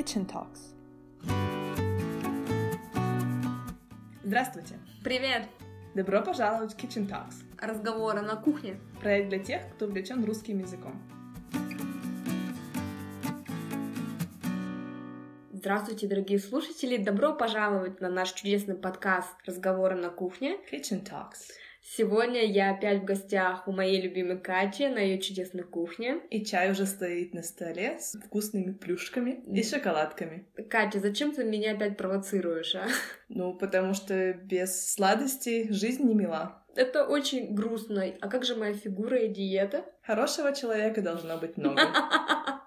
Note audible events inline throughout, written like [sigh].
Kitchen Talks. Здравствуйте! Привет! Добро пожаловать в Kitchen Talks. Разговоры на кухне. Проект для тех, кто увлечен русским языком. Здравствуйте, дорогие слушатели! Добро пожаловать на наш чудесный подкаст «Разговоры на кухне». Kitchen Talks. Сегодня я опять в гостях у моей любимой Кати на ее чудесной кухне. И чай уже стоит на столе с вкусными плюшками и шоколадками. Катя, зачем ты меня опять провоцируешь, а? [laughs] Ну, потому что без сладостей жизнь не мила. Это очень грустно. А как же моя фигура и диета? Хорошего человека должно быть много. [laughs]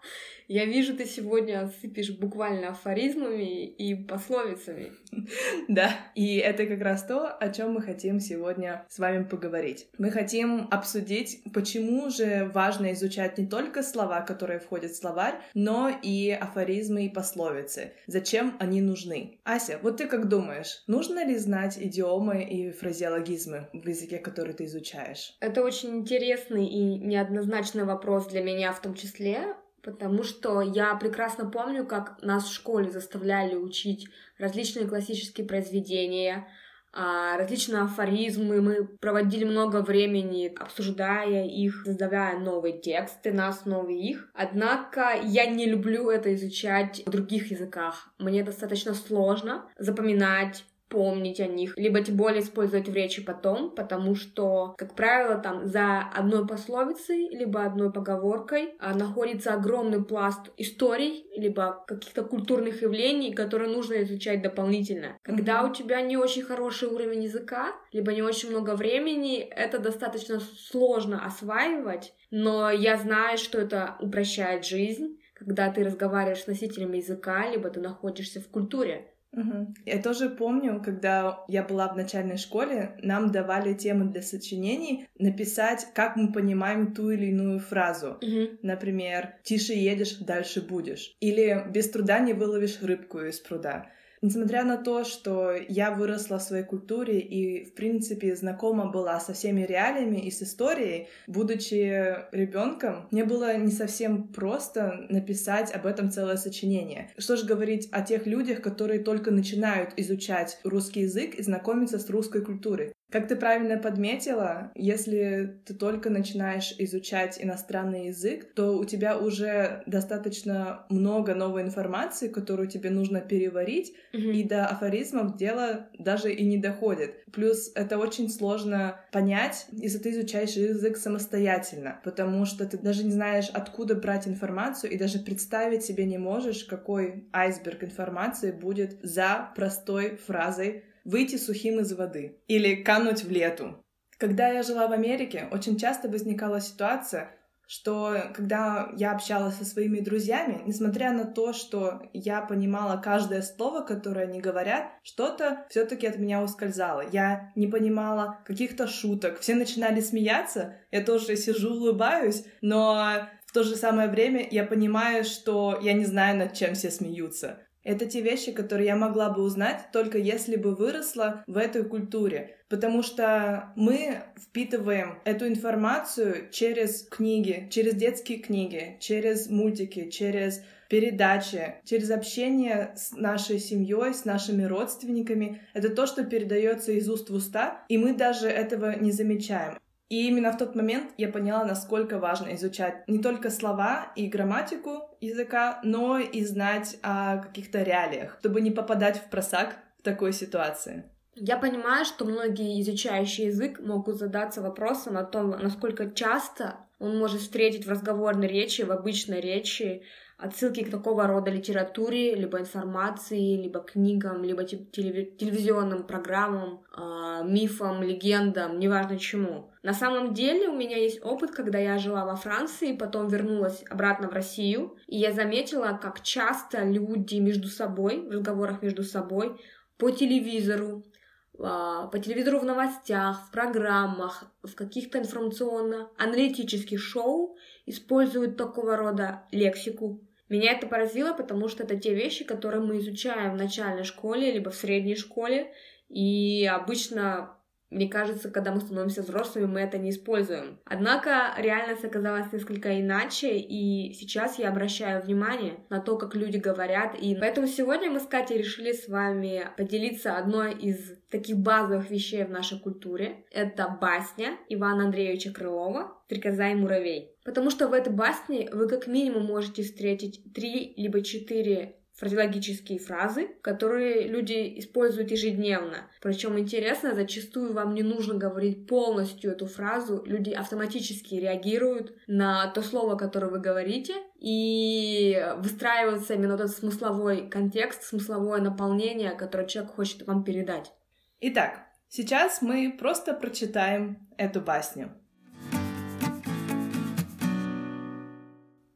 Я вижу, ты сегодня сыпешь буквально афоризмами и пословицами. [laughs] Да, и это как раз то, о чем мы хотим сегодня с вами поговорить. Мы хотим обсудить, почему же важно изучать не только слова, которые входят в словарь, но и афоризмы и пословицы. Зачем они нужны? Ася, вот ты как думаешь, нужно ли знать идиомы и фразеологизмы в языке, который ты изучаешь? Это очень интересный и неоднозначный вопрос для меня в том числе, потому что я прекрасно помню, как нас в школе заставляли учить различные классические произведения, а, различные афоризмы. Мы проводили много времени, обсуждая их, создавая новые тексты на основе их. Однако я не люблю это изучать в других языках. Мне достаточно сложно запоминать помнить о них, либо тем более использовать в речи потом, потому что, как правило, там за одной пословицей, либо одной поговоркой а, находится огромный пласт историй, либо каких-то культурных явлений, которые нужно изучать дополнительно. Когда у тебя не очень хороший уровень языка, либо не очень много времени, это достаточно сложно осваивать, но я знаю, что это упрощает жизнь, когда ты разговариваешь с носителями языка, либо ты находишься в культуре. Угу. Я тоже помню, когда я была в начальной школе, нам давали темы для сочинений написать, как мы понимаем ту или иную фразу. Угу. Например, «тише едешь, дальше будешь». Или «без труда не выловишь рыбку из пруда». Несмотря на то, что я выросла в своей культуре и, в принципе, знакома была со всеми реалиями и с историей, будучи ребенком, мне было не совсем просто написать об этом целое сочинение. Что же говорить о тех людях, которые только начинают изучать русский язык и знакомиться с русской культурой. Как ты правильно подметила, если ты только начинаешь изучать иностранный язык, то у тебя уже достаточно много новой информации, которую тебе нужно переварить, Мгм. и до афоризмов дело даже и не доходит. Плюс это очень сложно понять, если ты изучаешь язык самостоятельно, потому что ты даже не знаешь, откуда брать информацию, и даже представить себе не можешь, какой айсберг информации будет за простой фразой выйти сухим из воды или кануть в лету. Когда я жила в Америке, очень часто возникала ситуация, что когда я общалась со своими друзьями, несмотря на то, что я понимала каждое слово, которое они говорят, что-то все-таки от меня ускользало. Я не понимала каких-то шуток. Все начинали смеяться, я тоже сижу, улыбаюсь, но в то же самое время я понимаю, что я не знаю, над чем все смеются. Это те вещи, которые я могла бы узнать, только если бы выросла в этой культуре. Потому что мы впитываем эту информацию через книги, через детские книги, через мультики, через передачи, через общение с нашей семьей, с нашими родственниками. Это то, что передается из уст в уста, и мы даже этого не замечаем. И именно в тот момент я поняла, насколько важно изучать не только слова и грамматику языка, но и знать о каких-то реалиях, чтобы не попадать в просак в такой ситуации. Я понимаю, что многие изучающие язык могут задаться вопросом о том, насколько часто он может встретить в разговорной речи, в обычной речи отсылки к такого рода литературе, либо информации, либо книгам, либо те- телеви- телевизионным программам, а, мифам, легендам, неважно чему. На самом деле у меня есть опыт, когда я жила во Франции, потом вернулась обратно в Россию, и я заметила, как часто люди между собой, в разговорах между собой, по телевизору, а, по телевизору в новостях, в программах, в каких-то информационно-аналитических шоу используют такого рода лексику. Меня это поразило, потому что это те вещи, которые мы изучаем в начальной школе, либо в средней школе, и обычно Мне кажется, когда мы становимся взрослыми, мы это не используем. Однако реальность оказалась несколько иначе, и сейчас я обращаю внимание на то, как люди говорят. И поэтому сегодня мы с Катей решили с вами поделиться одной из таких базовых вещей в нашей культуре. Это басня Ивана Андреевича Крылова «Стрекоза и муравей». Потому что в этой басне вы как минимум можете встретить три либо четыре фразеологические фразы, которые люди используют ежедневно. Причем интересно, зачастую вам не нужно говорить полностью эту фразу, люди автоматически реагируют на то слово, которое вы говорите, и выстраивается именно тот смысловой контекст, смысловое наполнение, которое человек хочет вам передать. Итак, сейчас мы просто прочитаем эту басню.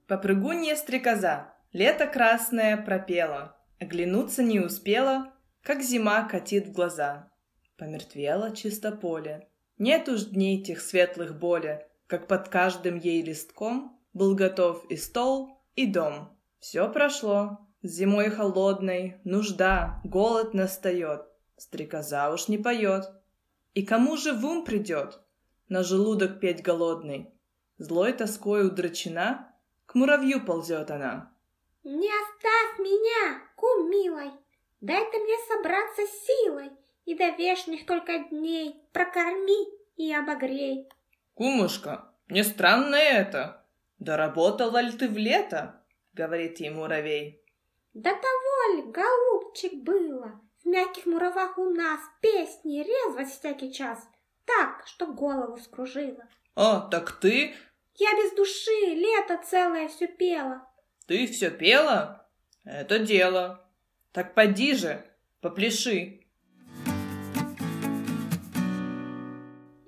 Попрыгунья стрекоза Лето красное пропело, оглянуться не успела, как зима катит в глаза. Помертвело чисто поле, нет уж дней тех светлых боли, как под каждым ей листком был готов и стол, и дом. Все прошло, зимой холодной, нужда, голод настает, стрекоза уж не поет. И кому же в ум придет на желудок петь голодный? Злой тоской удрачена, к муравью ползет она. Не оставь меня, кум милой, дай ты мне собраться силой, и до вешних только дней прокорми и обогрей. Кумушка, не странно это. Доработала ли ты в лето? Говорит ей муравей. Да того ли, голубчик, было. В мягких муравах у нас песни резвость всякий час. Так, что голову скружила. А, так ты... Я без души лето целое все пела. Ты все пела? Это дело. Так поди же, попляши.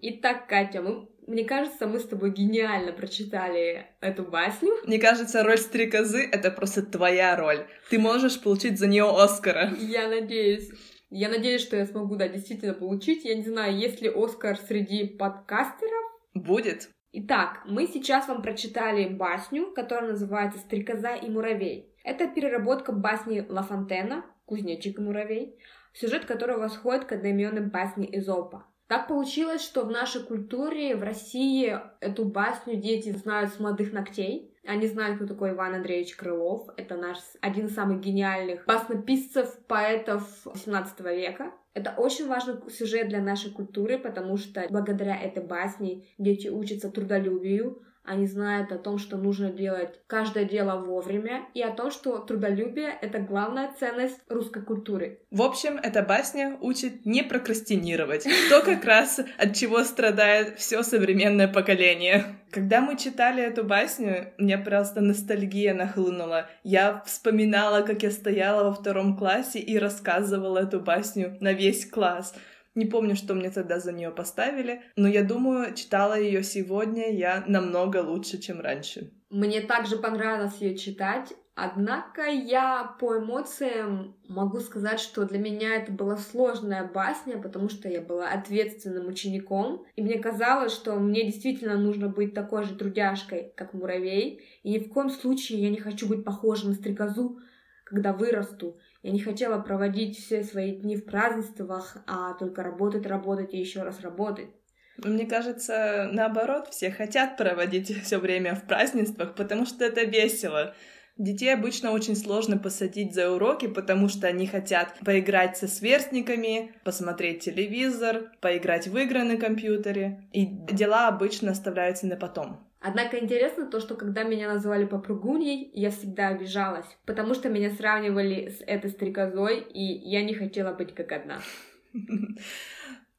Итак, Катя, мы, мне кажется, мы с тобой гениально прочитали эту басню. Мне кажется, роль стрекозы — это просто твоя роль. Ты можешь получить за нее Оскара. Я надеюсь. Я надеюсь, что я смогу, да, действительно получить. Я не знаю, есть ли Оскар среди подкастеров. Будет. Итак, мы сейчас вам прочитали басню, которая называется «Стрекоза и муравей». Это переработка басни Ла Фонтена «Кузнечик и муравей», сюжет которого восходит к одноименной басне Изопа. Так получилось, что в нашей культуре, в России, эту басню дети знают с молодых ногтей. Они знают, кто такой Иван Андреевич Крылов. Это наш один из самых гениальных баснописцев, поэтов XVIII века. Это очень важный сюжет для нашей культуры, потому что благодаря этой басне дети учатся трудолюбию, они знают о том, что нужно делать каждое дело вовремя, и о том, что трудолюбие — это главная ценность русской культуры. В общем, эта басня учит не прокрастинировать. То как раз от чего страдает все современное поколение. Когда мы читали эту басню, мне просто ностальгия нахлынула. Я вспоминала, как я стояла во втором классе и рассказывала эту басню на весь класс. Не помню, что мне тогда за нее поставили, но я думаю, читала ее сегодня я намного лучше, чем раньше. Мне также понравилось ее читать, однако я по эмоциям могу сказать, что для меня это была сложная басня, потому что я была ответственным учеником, и мне казалось, что мне действительно нужно быть такой же трудяшкой, как муравей, и ни в коем случае я не хочу быть похожа на стрекозу, когда вырасту. Я не хотела проводить все свои дни в празднествах, а только работать, работать и еще раз работать. Мне кажется, наоборот, все хотят проводить все время в празднествах, потому что это весело. Детей обычно очень сложно посадить за уроки, потому что они хотят поиграть со сверстниками, посмотреть телевизор, поиграть в игры на компьютере. И дела обычно оставляются на потом. Однако интересно то, что когда меня называли попругуньей, я всегда обижалась, потому что меня сравнивали с этой стрекозой, и я не хотела быть как одна.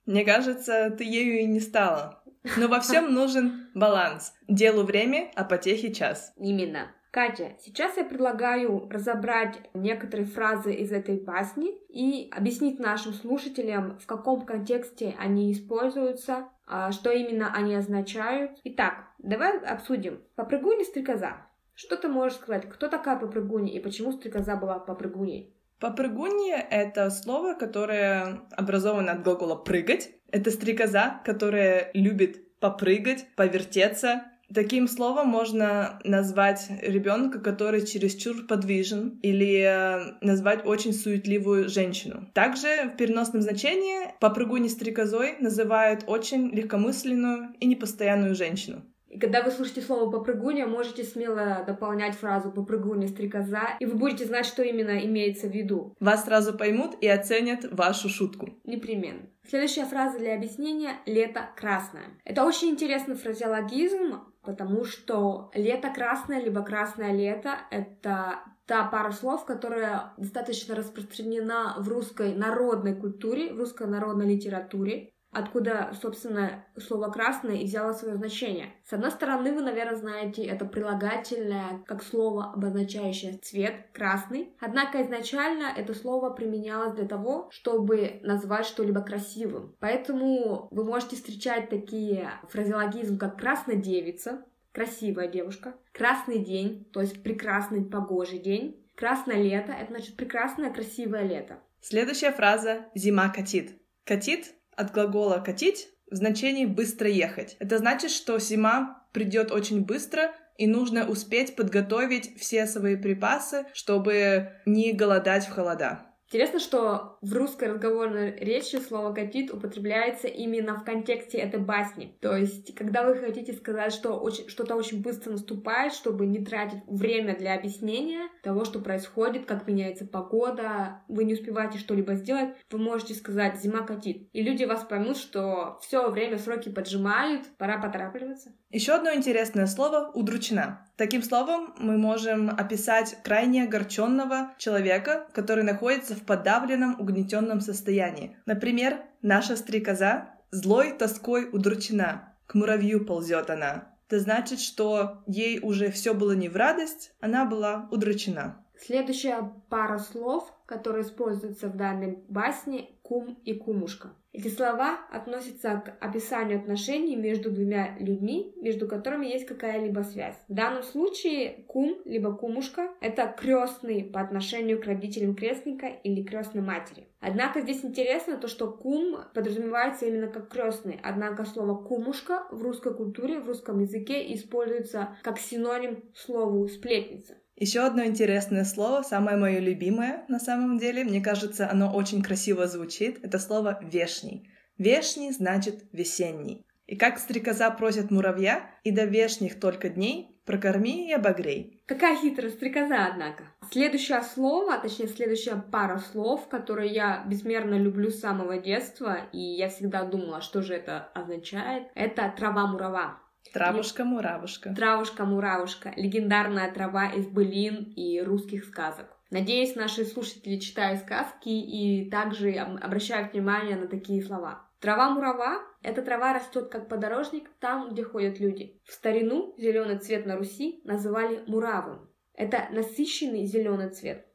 Мне кажется, ты ею и не стала. Но во всем [laughs] нужен баланс. Делу время, а потехе час. Именно. Катя, сейчас я предлагаю разобрать некоторые фразы из этой басни и объяснить нашим слушателям, в каком контексте они используются, а, что именно они означают. Итак, давай обсудим. Попрыгунья стрекоза. Что ты можешь сказать? Кто такая попрыгунья и почему стрекоза была попрыгуньей? Попрыгунья — это слово, которое образовано от глагола «прыгать». Это стрекоза, которая любит попрыгать, повертеться, Таким словом можно назвать ребенка, который чересчур подвижен, или э, назвать очень суетливую женщину. Также в переносном значении попрыгуни стрекозой называют очень легкомысленную и непостоянную женщину. И когда вы слышите слово «попрыгуня», можете смело дополнять фразу «попрыгуня стрекоза», и вы будете знать, что именно имеется в виду. Вас сразу поймут и оценят вашу шутку. Непременно. Следующая фраза для объяснения — «лето красное». Это очень интересный фразеологизм, потому что «лето красное» либо «красное лето» — это та пара слов, которая достаточно распространена в русской народной культуре, в русской народной литературе откуда, собственно, слово «красное» и взяло свое значение. С одной стороны, вы, наверное, знаете это прилагательное как слово, обозначающее цвет «красный». Однако изначально это слово применялось для того, чтобы назвать что-либо красивым. Поэтому вы можете встречать такие фразеологизмы, как «красная девица», красивая девушка, красный день, то есть прекрасный погожий день, красное лето, это значит прекрасное красивое лето. Следующая фраза «зима катит». Катит от глагола «катить» в значении «быстро ехать». Это значит, что зима придет очень быстро, и нужно успеть подготовить все свои припасы, чтобы не голодать в холода. Интересно, что в русской разговорной речи слово «катит» употребляется именно в контексте этой басни. То есть, когда вы хотите сказать, что очень, что-то очень быстро наступает, чтобы не тратить время для объяснения того, что происходит, как меняется погода, вы не успеваете что-либо сделать, вы можете сказать «зима катит». И люди вас поймут, что все время сроки поджимают, пора поторапливаться. Еще одно интересное слово «удручена». Таким словом мы можем описать крайне огорченного человека, который находится в подавленном, угнетенном состоянии. Например, наша стрекоза злой тоской удручена, к муравью ползет она. Это значит, что ей уже все было не в радость, она была удручена. Следующая пара слов, которые используются в данной басне, кум и кумушка. Эти слова относятся к описанию отношений между двумя людьми, между которыми есть какая-либо связь. В данном случае кум либо кумушка — это крестный по отношению к родителям крестника или крестной матери. Однако здесь интересно то, что кум подразумевается именно как крестный, однако слово кумушка в русской культуре, в русском языке используется как синоним слову сплетница. Еще одно интересное слово, самое мое любимое на самом деле, мне кажется, оно очень красиво звучит, это слово «вешний». «Вешний» значит «весенний». И как стрекоза просит муравья, и до вешних только дней прокорми и обогрей. Какая хитрая стрекоза, однако. Следующее слово, а точнее следующая пара слов, которые я безмерно люблю с самого детства, и я всегда думала, что же это означает, это трава-мурава. Травушка-муравушка. Травушка-муравушка. Легендарная трава из былин и русских сказок. Надеюсь, наши слушатели читают сказки и также обращают внимание на такие слова. Трава-мурава – эта трава растет как подорожник там, где ходят люди. В старину зеленый цвет на Руси называли муравом. Это насыщенный зеленый цвет.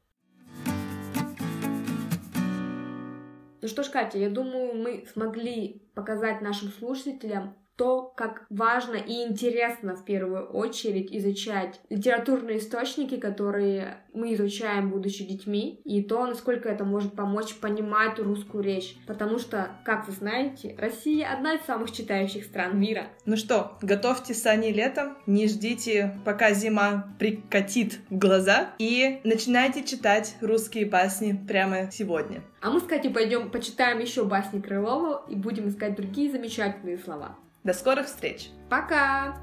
Ну что ж, Катя, я думаю, мы смогли показать нашим слушателям то, как важно и интересно в первую очередь изучать литературные источники, которые мы изучаем, будучи детьми, и то, насколько это может помочь понимать русскую речь. Потому что, как вы знаете, Россия одна из самых читающих стран мира. Ну что, готовьте сани летом, не ждите, пока зима прикатит глаза, и начинайте читать русские басни прямо сегодня. А мы с Катей пойдем почитаем еще басни Крылова и будем искать другие замечательные слова. До скорых встреч! Пока!